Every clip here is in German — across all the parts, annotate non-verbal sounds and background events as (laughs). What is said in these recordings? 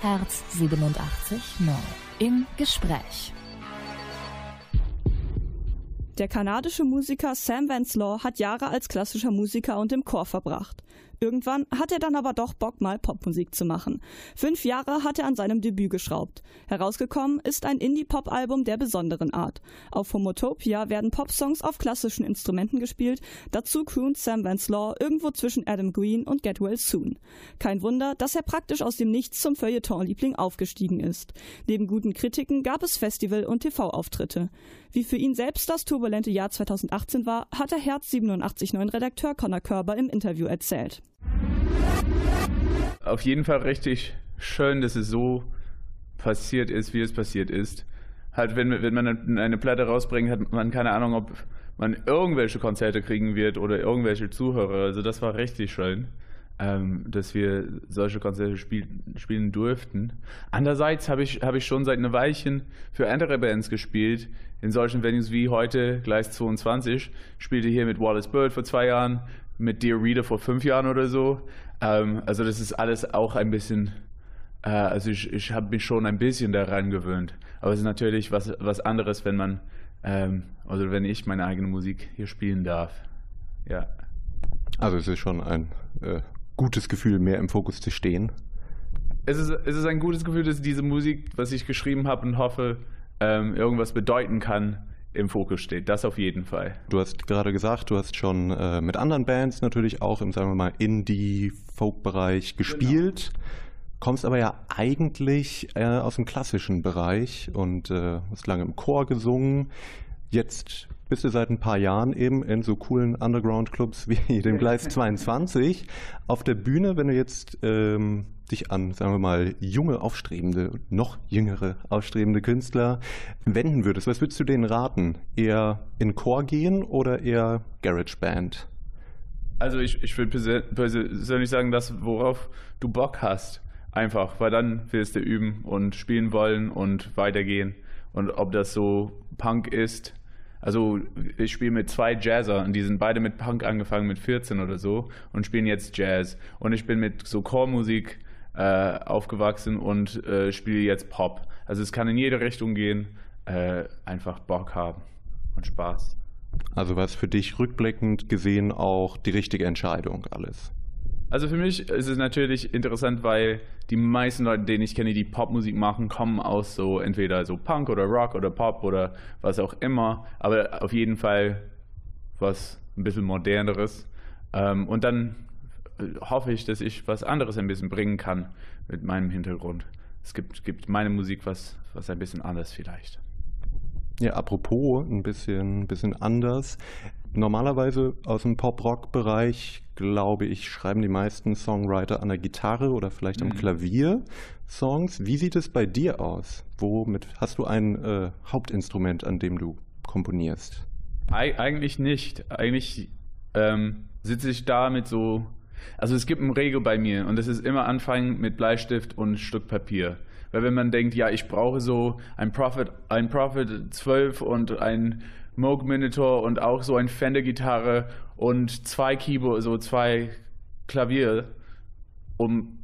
Herz 87 neu. Im Gespräch. Der kanadische Musiker Sam Venslaw hat Jahre als klassischer Musiker und im Chor verbracht. Irgendwann hat er dann aber doch Bock, mal Popmusik zu machen. Fünf Jahre hat er an seinem Debüt geschraubt. Herausgekommen ist ein Indie-Pop-Album der besonderen Art. Auf Homotopia werden Popsongs auf klassischen Instrumenten gespielt. Dazu croont Sam Venslaw irgendwo zwischen Adam Green und Get Well Soon. Kein Wunder, dass er praktisch aus dem Nichts zum Feuilleton-Liebling aufgestiegen ist. Neben guten Kritiken gab es Festival- und TV-Auftritte. Wie für ihn selbst das turbulente Jahr 2018 war, hat der Herz 87.9 Redakteur Connor Körber im Interview erzählt. Auf jeden Fall richtig schön, dass es so passiert ist, wie es passiert ist. Halt, wenn, wenn man eine Platte rausbringt, hat man keine Ahnung, ob man irgendwelche Konzerte kriegen wird oder irgendwelche Zuhörer. Also das war richtig schön, ähm, dass wir solche Konzerte spiel, spielen durften. Andererseits habe ich, hab ich schon seit einer Weilchen für andere Bands gespielt, in solchen Venues wie heute, Gleis 22. Spielte hier mit Wallace Bird vor zwei Jahren, mit Dear Reader vor fünf Jahren oder so. Ähm, also das ist alles auch ein bisschen, äh, also ich, ich habe mich schon ein bisschen daran gewöhnt. Aber es ist natürlich was, was anderes, wenn man, ähm, also wenn ich meine eigene Musik hier spielen darf. Ja. Also es ist schon ein äh, gutes Gefühl, mehr im Fokus zu stehen. Es ist, es ist ein gutes Gefühl, dass diese Musik, was ich geschrieben habe und hoffe, ähm, irgendwas bedeuten kann, im Fokus steht. Das auf jeden Fall. Du hast gerade gesagt, du hast schon äh, mit anderen Bands natürlich auch im, sagen wir mal, Indie-Folk-Bereich gespielt. Genau. Kommst aber ja eigentlich äh, aus dem klassischen Bereich und äh, hast lange im Chor gesungen. Jetzt bist du seit ein paar Jahren eben in so coolen Underground-Clubs wie (laughs) dem Gleis (laughs) 22 auf der Bühne. Wenn du jetzt ähm, dich an, sagen wir mal, junge, aufstrebende, noch jüngere, aufstrebende Künstler wenden würdest, was würdest du denen raten? Eher in Chor gehen oder eher Garage Band? Also ich, ich würde persönlich sagen, das, worauf du Bock hast. Einfach, weil dann willst du üben und spielen wollen und weitergehen. Und ob das so Punk ist, also ich spiele mit zwei Jazzer und die sind beide mit Punk angefangen mit 14 oder so und spielen jetzt Jazz. Und ich bin mit so Chormusik äh, aufgewachsen und äh, spiele jetzt Pop. Also es kann in jede Richtung gehen, äh, einfach Bock haben und Spaß. Also war es für dich rückblickend gesehen auch die richtige Entscheidung alles? Also für mich ist es natürlich interessant, weil die meisten Leute, denen ich kenne, die Popmusik machen, kommen aus so entweder so Punk oder Rock oder Pop oder was auch immer, aber auf jeden Fall was ein bisschen moderneres. Ähm, und dann hoffe ich, dass ich was anderes ein bisschen bringen kann mit meinem Hintergrund. Es gibt, gibt meine Musik was, was ein bisschen anders vielleicht. Ja, apropos ein bisschen, bisschen anders. Normalerweise aus dem Pop-Rock-Bereich, glaube ich, schreiben die meisten Songwriter an der Gitarre oder vielleicht am mhm. Klavier Songs. Wie sieht es bei dir aus? Womit hast du ein äh, Hauptinstrument, an dem du komponierst? Eig eigentlich nicht. Eigentlich ähm, sitze ich da mit so also es gibt eine Regel bei mir und das ist immer anfangen mit Bleistift und Stück Papier. Weil wenn man denkt, ja, ich brauche so ein Prophet, ein Prophet 12 und ein Moog Minotaur und auch so ein Fender Gitarre und zwei Keyboard, so zwei Klavier, um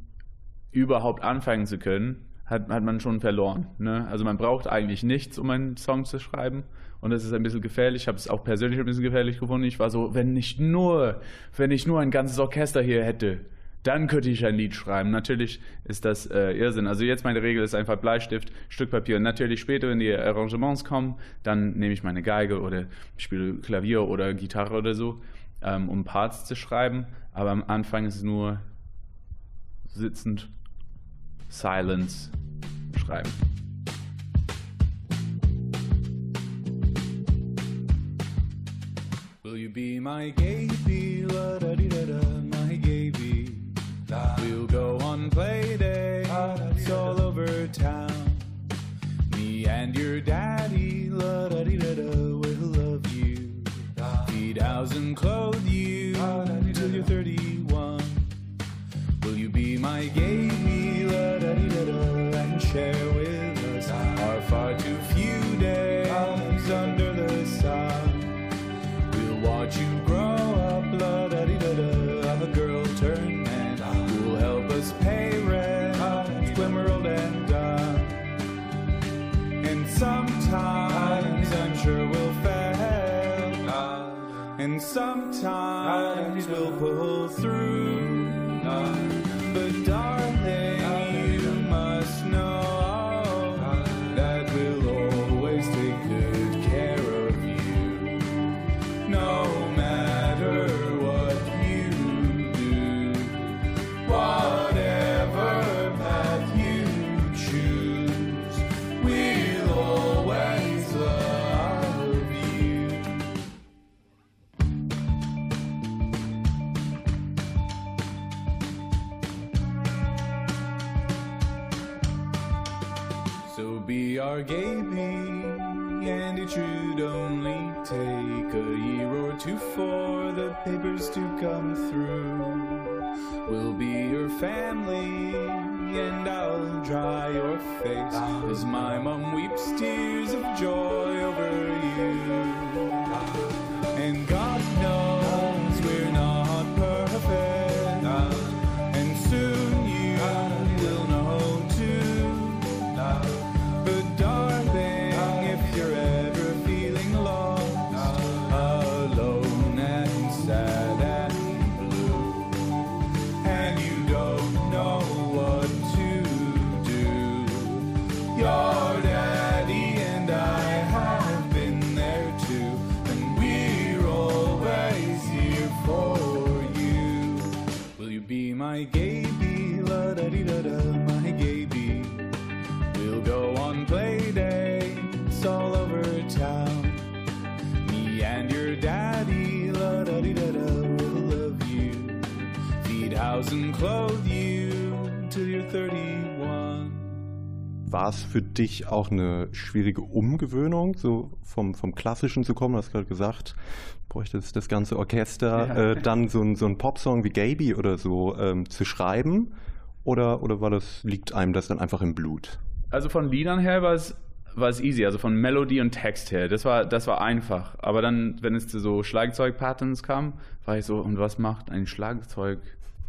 überhaupt anfangen zu können, hat, hat man schon verloren. Ne? Also man braucht eigentlich nichts, um einen Song zu schreiben. Und das ist ein bisschen gefährlich. Ich habe es auch persönlich ein bisschen gefährlich gefunden. Ich war so, wenn ich nur, wenn ich nur ein ganzes Orchester hier hätte, dann könnte ich ein Lied schreiben. Natürlich ist das äh, Irrsinn. Also jetzt meine Regel ist einfach Bleistift, Stück Papier. Und natürlich später, wenn die Arrangements kommen, dann nehme ich meine Geige oder spiele Klavier oder Gitarre oder so, ähm, um Parts zu schreiben. Aber am Anfang ist es nur sitzend, Silence schreiben. Will you be my gay la da dee da da, my gay We'll go on play dates all over town. Me and your daddy, la da dee da da. House and clothe you ah, till you're 31. Will you be my gay sometimes we'll pull through. War es für dich auch eine schwierige Umgewöhnung, so vom, vom Klassischen zu kommen? Du hast gerade gesagt, bräuchte es das ganze Orchester, Ja. äh, dann so ein, so ein Popsong wie Gaby oder so ähm, zu schreiben? Oder, oder war das, liegt einem das dann einfach im Blut? Also von Liedern her war es, war es easy, also von Melodie und Text her. Das war, das war einfach. Aber dann, wenn es zu so Schlagzeug-Patterns kam, war ich so, und was macht ein Schlagzeug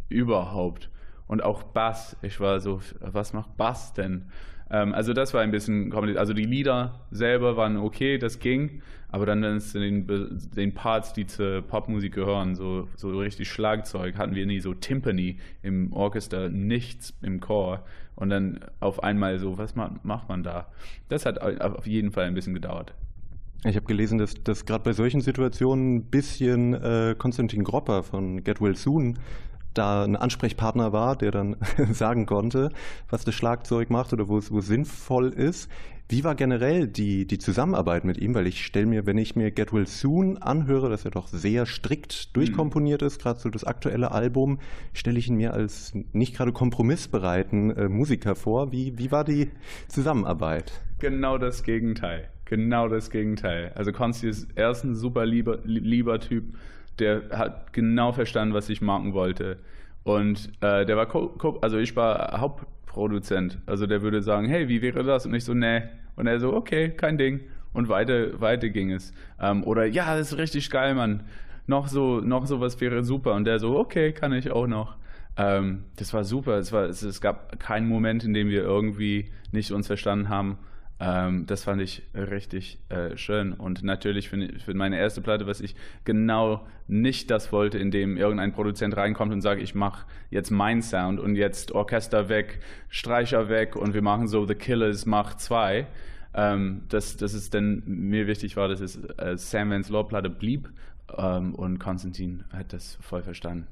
überhaupt? Und auch Bass. Ich war so, was macht Bass denn? Ähm, also das war ein bisschen kompliziert. Also die Lieder selber waren okay, das ging. Aber dann, es zu den, den Parts, die zur Popmusik gehören, so, so richtig Schlagzeug, hatten wir nie so Timpani im Orchester, nichts im Chor. Und dann auf einmal so, was ma- macht man da? Das hat auf jeden Fall ein bisschen gedauert. Ich habe gelesen, dass, dass gerade bei solchen Situationen ein bisschen äh, Konstantin Gropper von Get Well Soon da ein Ansprechpartner war, der dann (laughs) sagen konnte, was das Schlagzeug macht oder wo es, wo sinnvoll ist. Wie war generell die, die Zusammenarbeit mit ihm? Weil ich stelle mir, wenn ich mir Get Well Soon anhöre, dass er doch sehr strikt durchkomponiert ist, gerade so das aktuelle Album, stelle ich ihn mir als nicht gerade kompromissbereiten äh, Musiker vor. Wie, wie war die Zusammenarbeit? Genau das Gegenteil. Genau das Gegenteil. Also Konsti ist erst ein super lieber, lieber Typ, der hat genau verstanden, was ich machen wollte. Und äh, der war, co co also ich war Hauptproduzent. Also der würde sagen, hey, wie wäre das? Und ich so, nee. Und er so, okay, kein Ding. Und weiter, weiter ging es. Ähm, oder ja, das ist richtig geil, Mann. Noch so, noch sowas wäre super. Und der so, okay, kann ich auch noch. Ähm, das war super. Es, war, es, es gab keinen Moment, in dem wir irgendwie nicht uns verstanden haben. Ähm, das fand ich richtig äh, schön. Und natürlich für, für meine erste Platte, was ich genau nicht das wollte, in dem irgendein Produzent reinkommt und sagt, ich mache jetzt mein Sound und jetzt Orchester weg, Streicher weg und wir machen so The Killers Mach 2. Ähm, dass, dass es denn mir wichtig war, dass es äh, Sam Vance Law Platte blieb ähm, und Konstantin hat das voll verstanden.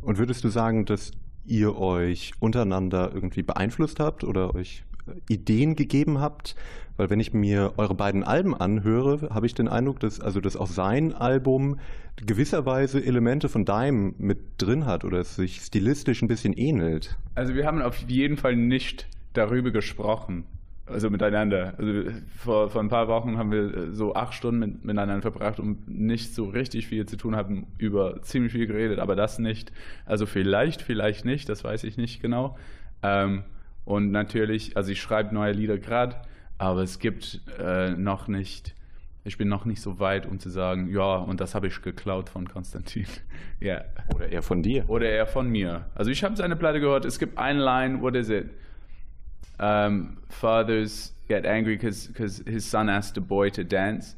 Und würdest du sagen, dass ihr euch untereinander irgendwie beeinflusst habt oder euch Ideen gegeben habt? Weil wenn ich mir eure beiden Alben anhöre, habe ich den Eindruck, dass also dass auch sein Album gewisserweise Elemente von deinem mit drin hat oder es sich stilistisch ein bisschen ähnelt. Also wir haben auf jeden Fall nicht darüber gesprochen. Also miteinander. Also vor, vor ein paar Wochen haben wir so acht Stunden mit, miteinander verbracht und nicht so richtig viel zu tun haben, über ziemlich viel geredet, aber das nicht. Also vielleicht, vielleicht nicht, das weiß ich nicht genau. Ähm, und natürlich, also ich schreibe neue Lieder gerade, aber es gibt äh, noch nicht, ich bin noch nicht so weit, um zu sagen, ja, und das habe ich geklaut von Konstantin. (laughs) Ja. Oder eher von dir. Oder eher von mir. Also ich habe seine Platte gehört, es gibt eine Line, what is it? Um, fathers get angry because his son asked a boy to dance.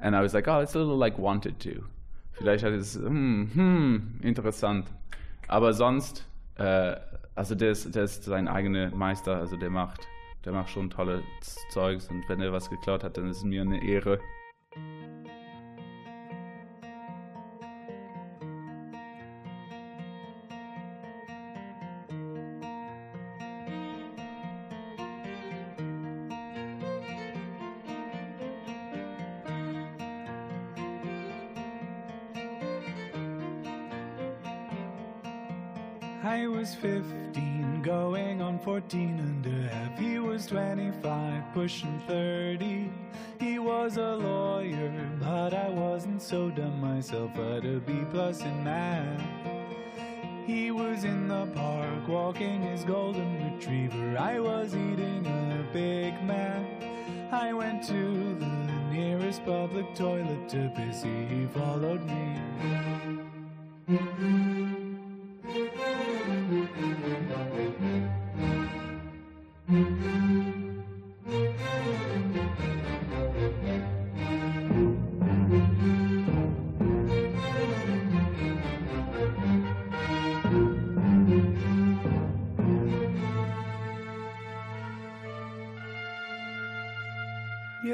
And I was like, oh, it's a little like wanted to. Vielleicht hat es, hm, hm, interessant. Aber sonst, äh, also der ist, der ist sein eigener Meister, also der macht, der macht schon tolles Zeugs und wenn er was geklaut hat, dann ist es mir eine Ehre. Pushing 30. He was a lawyer, but I wasn't so dumb myself. I'd a B plus in math. He was in the park walking his golden retriever. I was eating a Big Mac. I went to the nearest public toilet to piss. He followed me.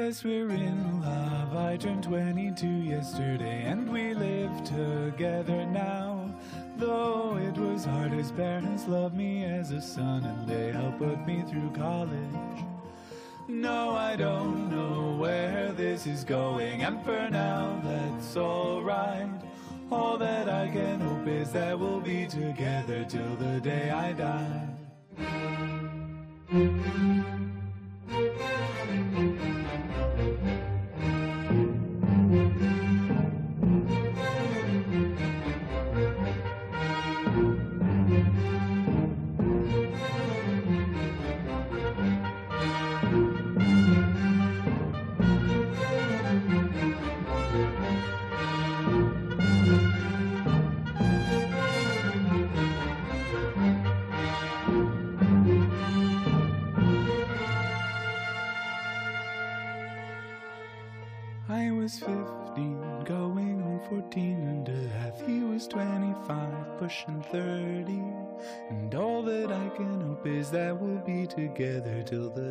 We're in love. I turned 22 yesterday, and we live together now. Though it was hard, his parents love me as a son, and they helped put me through college. No, I don't know where this is going, and for now, that's alright. All that I can hope is that we'll be together till the day I die. Till the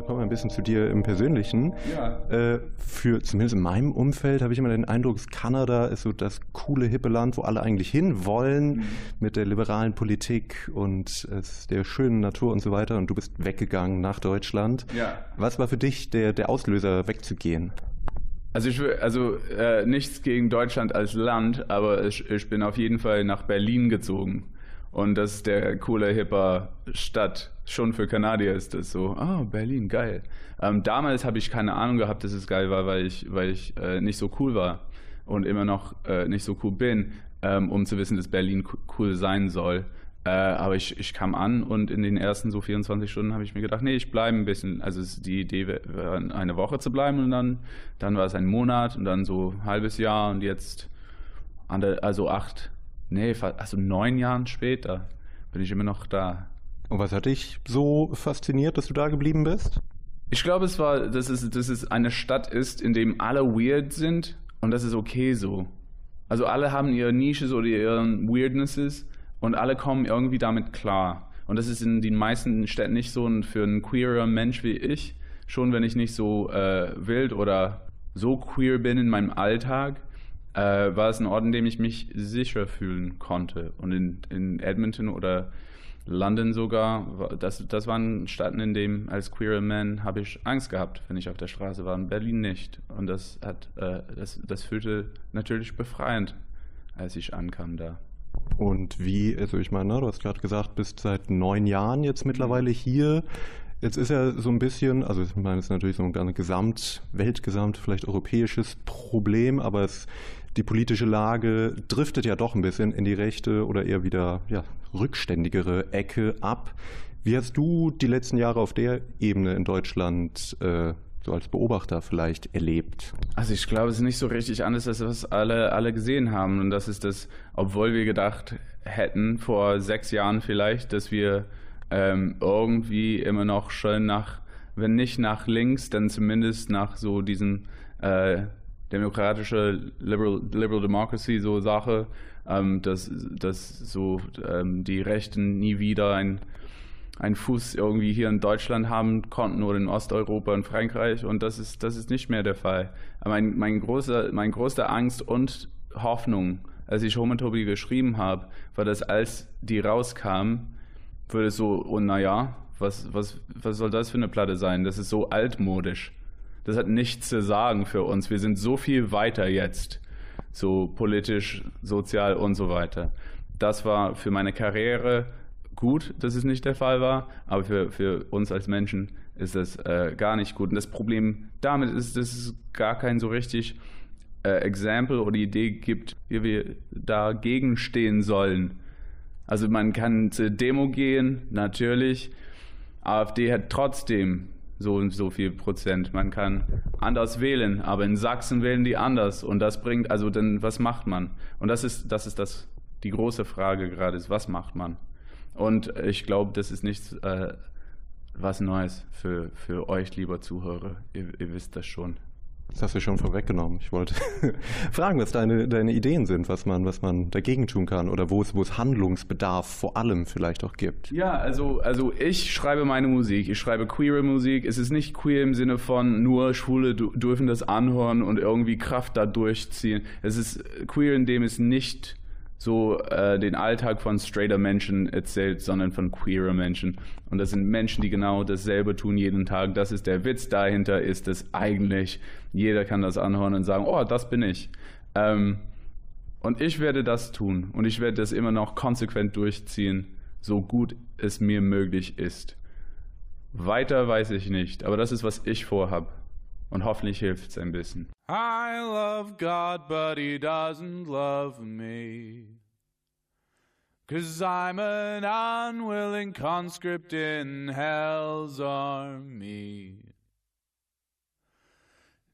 Dann kommen wir ein bisschen zu dir im Persönlichen. Ja. Äh, für zumindest in meinem Umfeld habe ich immer den Eindruck, Kanada ist so das coole, hippe Land, wo alle eigentlich hinwollen Mhm. mit der liberalen Politik und der schönen Natur und so weiter. Und du bist weggegangen nach Deutschland. Ja. Was war für dich der, der Auslöser, wegzugehen? Also ich will, also äh, nichts gegen Deutschland als Land, aber ich, ich bin auf jeden Fall nach Berlin gezogen. Und das ist der coole, hipper Stadt. Schon für Kanadier ist das so, ah, Berlin, geil. Ähm, damals habe ich keine Ahnung gehabt, dass es geil war, weil ich, weil ich äh, nicht so cool war und immer noch äh, nicht so cool bin, ähm, um zu wissen, dass Berlin co- cool sein soll. Äh, aber ich, ich kam an und in den ersten so 24 Stunden habe ich mir gedacht, nee, ich bleibe ein bisschen. Also die Idee war eine Woche zu bleiben und dann, dann war es ein Monat und dann so ein halbes Jahr und jetzt, also acht, nee, also neun Jahren später bin ich immer noch da. Und was hat dich so fasziniert, dass du da geblieben bist? Ich glaube, es war, dass es, dass es eine Stadt ist, in dem alle weird sind und das ist okay so. Also alle haben ihre Nisches oder ihren Weirdnesses und alle kommen irgendwie damit klar. Und das ist in den meisten Städten nicht so und für einen queerer Mensch wie ich, schon wenn ich nicht so äh, wild oder so queer bin in meinem Alltag, äh, war es ein Ort, in dem ich mich sicher fühlen konnte. Und in, in Edmonton oder London sogar, das, das waren Städten, in denen als queerer Man habe ich Angst gehabt, wenn ich auf der Straße war. In Berlin nicht. Und das hat, äh, das, das fühlte natürlich befreiend, als ich ankam da. Und wie, also ich meine, ne, du hast gerade gesagt, bist seit neun Jahren jetzt mittlerweile hier. Jetzt ist ja so ein bisschen, also ich meine, es ist natürlich so ein Gesamt, Weltgesamt, vielleicht europäisches Problem, aber es, die politische Lage driftet ja doch ein bisschen in die rechte oder eher wieder ja, rückständigere Ecke ab. Wie hast du die letzten Jahre auf der Ebene in Deutschland äh, so als Beobachter vielleicht erlebt? Also ich glaube, es ist nicht so richtig anders, als was alle, alle gesehen haben. Und das ist das, obwohl wir gedacht hätten, vor sechs Jahren vielleicht, dass wir ähm, irgendwie immer noch schön nach, wenn nicht nach links, dann zumindest nach so diesem äh, demokratische Liberal, Liberal Democracy so Sache, ähm, dass, dass so ähm, die Rechten nie wieder ein einen Fuß irgendwie hier in Deutschland haben konnten oder in Osteuropa und Frankreich und das ist, das ist nicht mehr der Fall. Mein, mein, großer, mein größter Angst und Hoffnung, als ich Homotopie geschrieben habe, war, dass als die rauskam, würde so, oh naja, was, was, was soll das für eine Platte sein? Das ist so altmodisch. Das hat nichts zu sagen für uns. Wir sind so viel weiter jetzt, so politisch, sozial und so weiter. Das war für meine Karriere gut, dass es nicht der Fall war, aber für, für uns als Menschen ist das äh, gar nicht gut. Und das Problem damit ist, dass es gar kein so richtig äh, Example oder Idee gibt, wie wir dagegen stehen sollen. Also man kann zur Demo gehen, natürlich. AfD hat trotzdem so und so viel Prozent. Man kann anders wählen, aber in Sachsen wählen die anders. Und das bringt, also dann, was macht man? Und das ist, das ist das, die große Frage gerade ist, was macht man? Und ich glaube, das ist nichts äh, was Neues für, für euch, lieber Zuhörer. Ihr, ihr wisst das schon. Das hast du schon vorweggenommen. Ich wollte (laughs) fragen, was deine, deine Ideen sind, was man, was man dagegen tun kann oder wo es, wo es Handlungsbedarf vor allem vielleicht auch gibt. Ja, also, also ich schreibe meine Musik. Ich schreibe queere Musik. Es ist nicht queer im Sinne von nur Schwule dürfen das anhören und irgendwie Kraft da durchziehen. Es ist queer, indem es nicht so äh, den Alltag von straighter Menschen erzählt, sondern von queerer Menschen. Und das sind Menschen, die genau dasselbe tun jeden Tag. Das ist der Witz dahinter, ist es eigentlich, jeder kann das anhören und sagen, oh, das bin ich. Ähm, und ich werde das tun und ich werde das immer noch konsequent durchziehen, so gut es mir möglich ist. Weiter weiß ich nicht, aber das ist, was ich vorhab. Und hoffentlich hilft es ein bisschen. I love God, but he doesn't love me. Cause I'm an unwilling conscript in hell's army.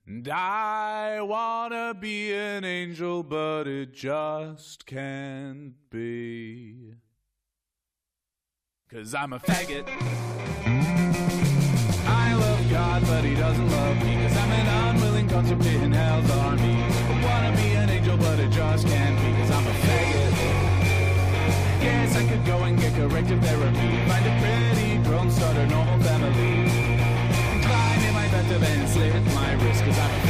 And I wanna be an angel, but it just can't be. Cause I'm a faggot. I love God, but he doesn't love me. Cause I'm an in hell's army. I wanna be an angel, but it just can't be. Cause I'm a faggot. Yes, I could go and get corrective therapy. Find a pretty girl and start a normal family. Climb in my bathtub and slit my wrist. Cause I'm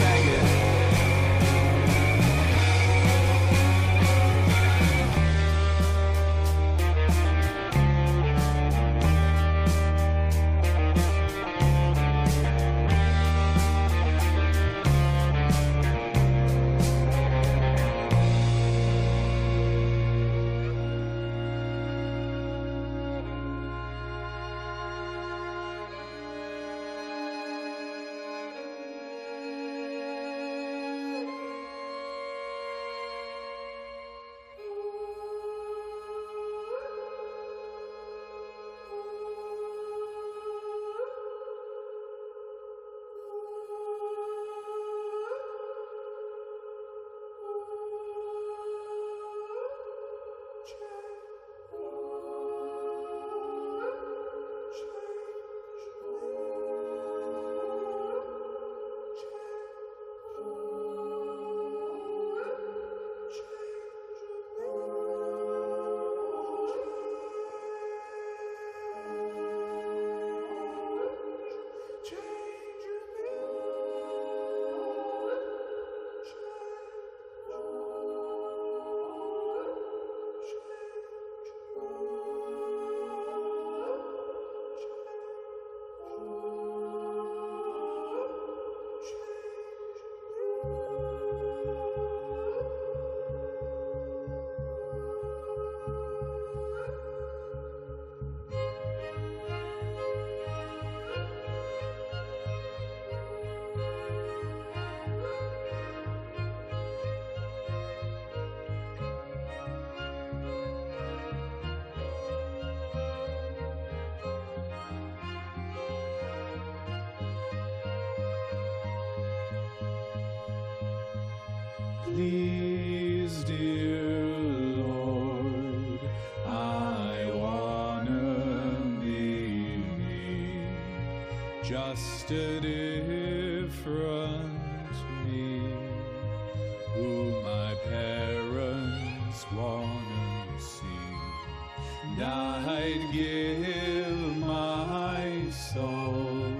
I'd give my soul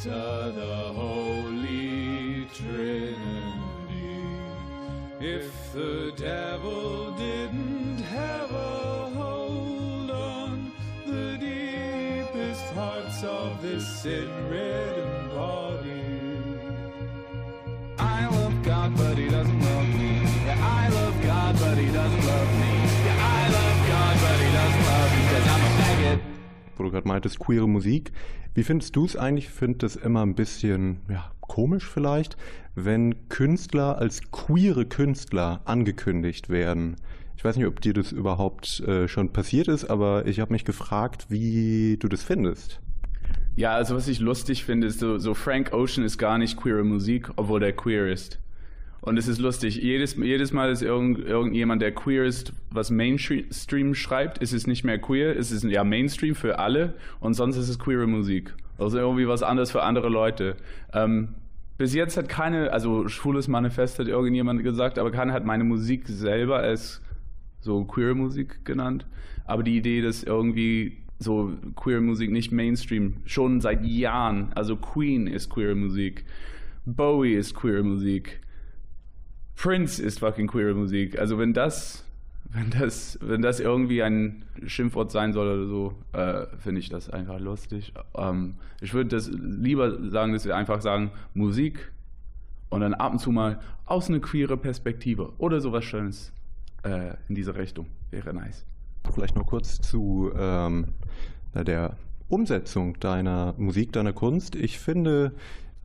to the Holy Trinity. If the devil didn't have a hold on the deepest hearts of this sin-ridden body. Gerade meintest, queere Musik. Wie findest du es eigentlich? Ich finde es immer ein bisschen ja, komisch vielleicht, wenn Künstler als queere Künstler angekündigt werden. Ich weiß nicht, ob dir das überhaupt äh, schon passiert ist, aber ich habe mich gefragt, wie du das findest. Ja, also was ich lustig finde, ist so, so Frank Ocean ist gar nicht queere Musik, obwohl der queer ist. Und es ist lustig. Jedes, jedes Mal ist irgend, irgendjemand, der queer ist, was Mainstream schreibt, ist es nicht mehr queer. Es ist ja Mainstream für alle und sonst ist es queere Musik. Also irgendwie was anderes für andere Leute. Ähm, bis jetzt hat keine, also schwules Manifest hat irgendjemand gesagt, aber keiner hat meine Musik selber als so queer Musik genannt. Aber die Idee, dass irgendwie so queer Musik nicht Mainstream, schon seit Jahren, also Queen ist queer Musik, Bowie ist queer Musik, Prince ist fucking queer Musik. Also wenn das, wenn das, wenn das irgendwie ein Schimpfwort sein soll oder so, äh, finde ich das einfach lustig. Ähm, ich würde das lieber sagen, dass wir einfach sagen Musik und dann ab und zu mal aus einer queere Perspektive oder sowas Schönes äh, in diese Richtung. Wäre nice. Vielleicht noch kurz zu ähm, der Umsetzung deiner Musik, deiner Kunst. Ich finde,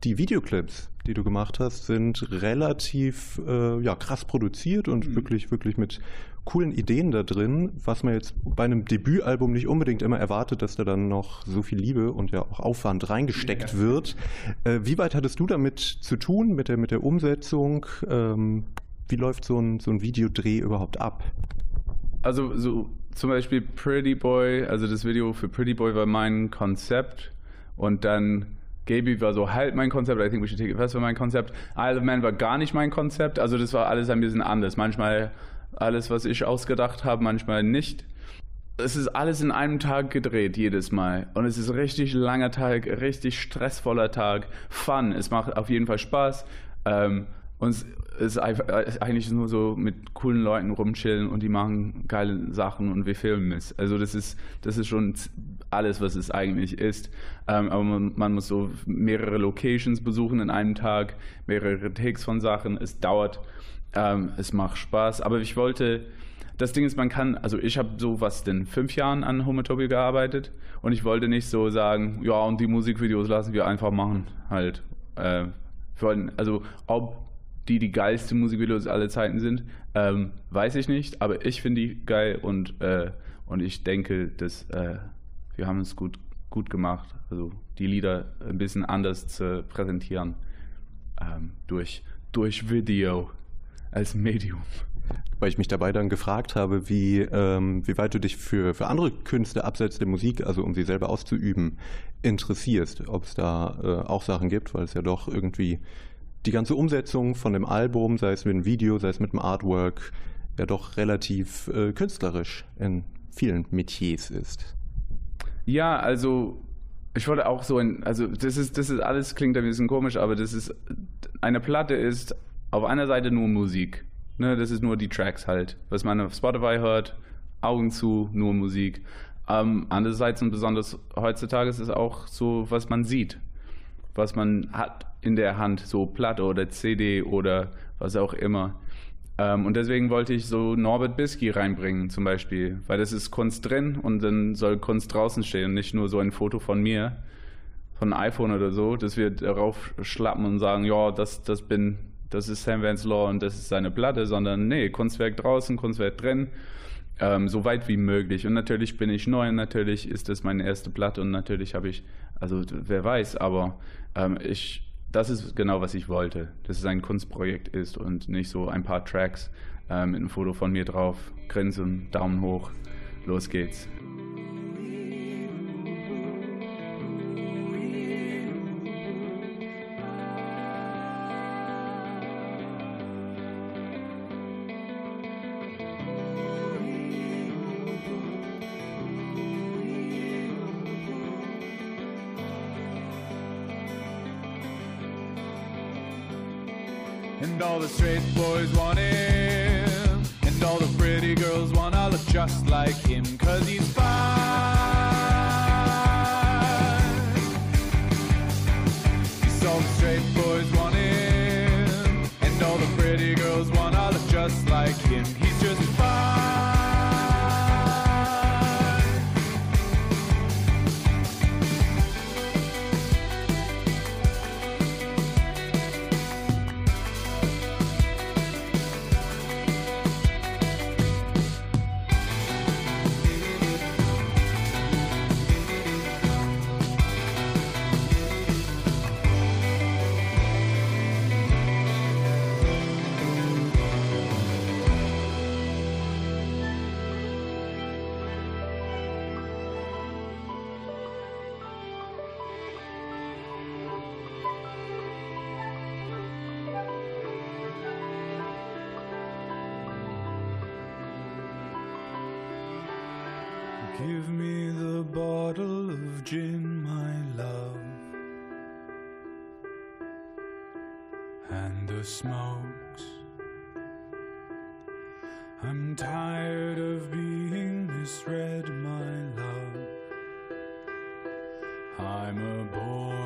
die Videoclips, die du gemacht hast, sind relativ äh, ja, krass produziert und Mhm. wirklich, wirklich mit coolen Ideen da drin, was man jetzt bei einem Debütalbum nicht unbedingt immer erwartet, dass da dann noch so viel Liebe und ja auch Aufwand reingesteckt Ja. wird. Äh, wie weit hattest du damit zu tun, mit der, mit der Umsetzung? Ähm, wie läuft so ein, so ein Videodreh überhaupt ab? Also so zum Beispiel Pretty Boy, also das Video für Pretty Boy war mein Konzept und dann Gaby war so halt mein Konzept, I think we should take it fast war mein Konzept. Isle of Man war gar nicht mein Konzept, also das war alles ein bisschen anders. Manchmal alles, was ich ausgedacht habe, manchmal nicht. Es ist alles in einem Tag gedreht, jedes Mal. Und es ist richtig langer Tag, richtig stressvoller Tag. Fun, es macht auf jeden Fall Spaß. Ähm, und es ist äh, eigentlich nur so mit coolen Leuten rumchillen und die machen geile Sachen und wir filmen es. Also das ist, das ist schon alles, was es eigentlich ist. Ähm, aber man, man muss so mehrere Locations besuchen in einem Tag, mehrere Takes von Sachen. Es dauert, ähm, es macht Spaß. Aber ich wollte, das Ding ist, man kann, also ich habe so was denn fünf Jahren an Homotopia gearbeitet und ich wollte nicht so sagen, ja und die Musikvideos lassen wir einfach machen halt. Äh, wollten, also ob die die geilste Musikvideos aller Zeiten sind, ähm, weiß ich nicht, aber ich finde die geil und, äh, und ich denke, dass äh, wir haben es gut, gut gemacht, also die Lieder ein bisschen anders zu präsentieren ähm, durch, durch Video als Medium. Weil ich mich dabei dann gefragt habe, wie, ähm, wie weit du dich für, für andere Künste abseits der Musik, also um sie selber auszuüben, interessierst. Ob es da äh, auch Sachen gibt, weil es ja doch irgendwie die ganze Umsetzung von dem Album, sei es mit dem Video, sei es mit dem Artwork, ja doch relativ äh, künstlerisch in vielen Metiers ist. Ja, also ich wollte auch so ein, also das ist, das ist alles klingt ein bisschen komisch, aber das ist eine Platte ist auf einer Seite nur Musik. Ne, das ist nur die Tracks halt, was man auf Spotify hört, Augen zu, nur Musik. Ähm, andererseits und besonders heutzutage ist es auch so, was man sieht, was man hat in der Hand, so Platte oder CD oder was auch immer. Ähm, und deswegen wollte ich so Norbert Bisky reinbringen zum Beispiel, weil das ist Kunst drin und dann soll Kunst draußen stehen, nicht nur so ein Foto von mir, von iPhone oder so, dass wir darauf schlappen und sagen, ja, das, das bin, das ist Sam Vance Law und das ist seine Platte, sondern nee, Kunstwerk draußen, Kunstwerk drin, ähm, so weit wie möglich. Und natürlich bin ich neu und natürlich ist das meine erste Platte und natürlich habe ich, also wer weiß, aber ähm, ich das ist genau, was ich wollte. Dass es ein Kunstprojekt ist und nicht so ein paar Tracks äh, mit einem Foto von mir drauf, Grinsen, Daumen hoch, los geht's. The straight boys want him. And all the pretty girls wanna look just like him. Cause he's fine. So all the straight boys want him. And all the pretty girls wanna look just like him. He's just I'm tired of being misread, my love. I'm a boy,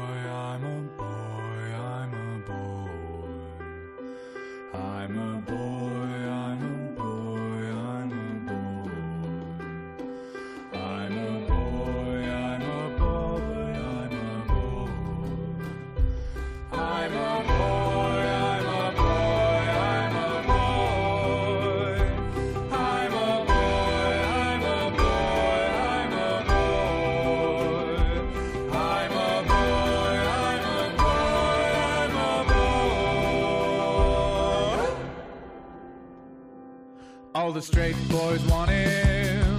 the straight boys want him,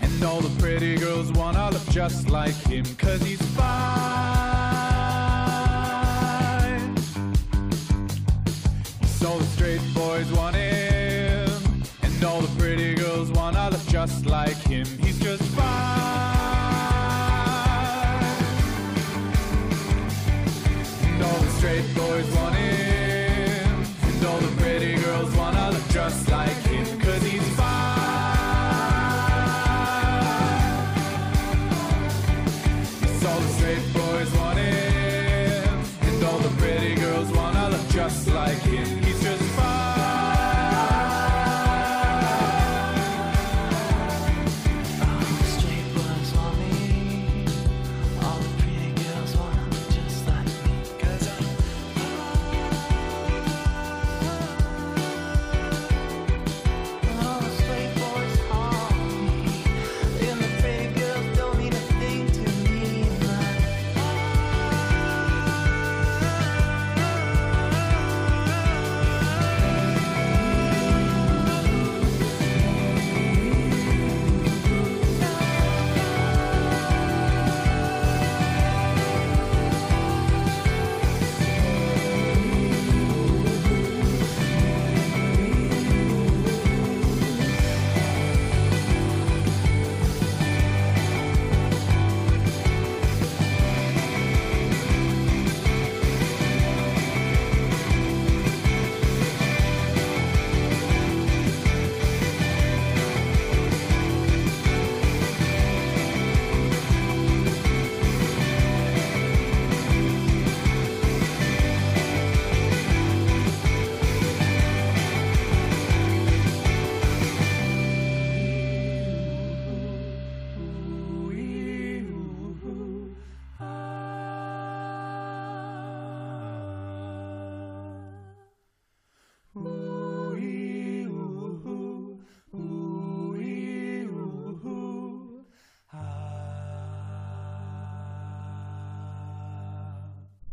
and all the pretty girls wanna look just like him, cause he's fine. So the straight boys want him, and all the pretty girls wanna look just like him, he's just fine.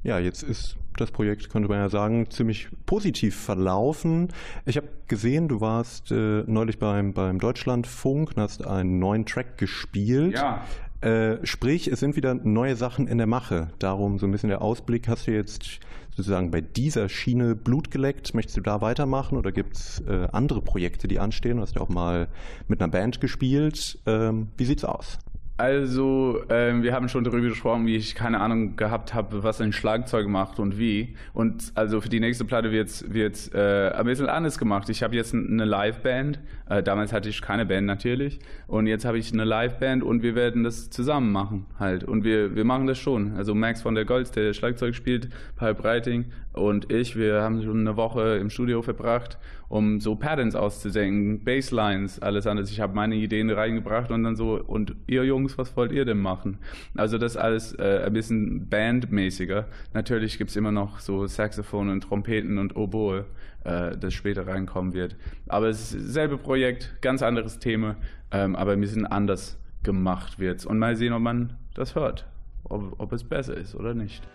Ja, jetzt ist das Projekt, könnte man ja sagen, ziemlich positiv verlaufen. Ich habe gesehen, du warst äh, neulich beim, beim Deutschlandfunk und hast einen neuen Track gespielt. Ja. Äh, sprich, es sind wieder neue Sachen in der Mache. Darum so ein bisschen der Ausblick. Hast du jetzt sozusagen bei dieser Schiene Blut geleckt? Möchtest du da weitermachen oder gibt es äh, andere Projekte, die anstehen? Du hast ja auch mal mit einer Band gespielt. Ähm, wie sieht's aus? Also, ähm, wir haben schon darüber gesprochen, wie ich keine Ahnung gehabt habe, was ein Schlagzeug macht und wie. Und also für die nächste Platte wird es äh, ein bisschen anders gemacht. Ich habe jetzt eine Liveband. Äh, damals hatte ich keine Band natürlich. Und jetzt habe ich eine Liveband und wir werden das zusammen machen halt. Und wir, wir machen das schon. Also Max von der Golds, der Schlagzeug spielt, Paul Breiting und ich, wir haben schon eine Woche im Studio verbracht, um so Patterns auszudenken, Basslines, alles anderes. Ich habe meine Ideen reingebracht und dann so, und ihr Jungs, was wollt ihr denn machen? Also das alles äh, ein bisschen bandmäßiger. Natürlich gibt es immer noch so Saxophon und Trompeten und Oboe, äh, das später reinkommen wird. Aber es ist dasselbe Projekt, ganz anderes Thema, ähm, aber ein bisschen anders gemacht wird Und mal sehen, ob man das hört, ob, ob es besser ist oder nicht.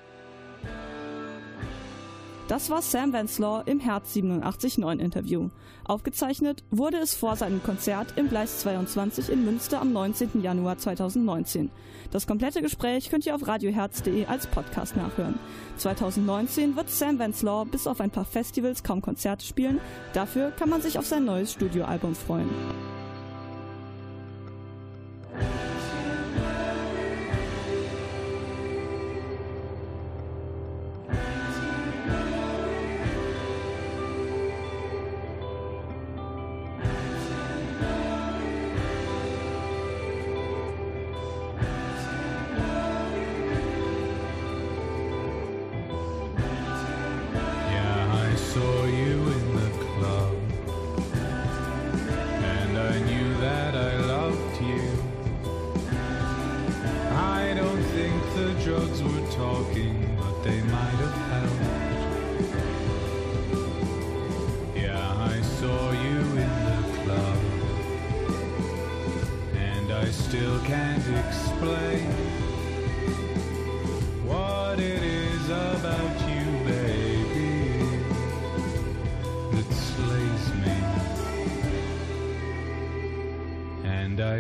Das war Sam Wenslaw im Herz 87.9 Interview. Aufgezeichnet wurde es vor seinem Konzert im Gleis 22 in Münster am 19. Januar 2019. Das komplette Gespräch könnt ihr auf radioherz.de als Podcast nachhören. 2019 wird Sam Wenslaw bis auf ein paar Festivals kaum Konzerte spielen. Dafür kann man sich auf sein neues Studioalbum freuen.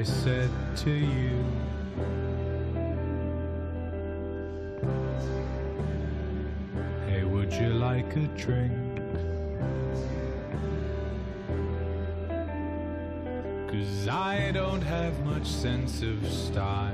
Said to you, Hey, would you like a drink? Cause I don't have much sense of style.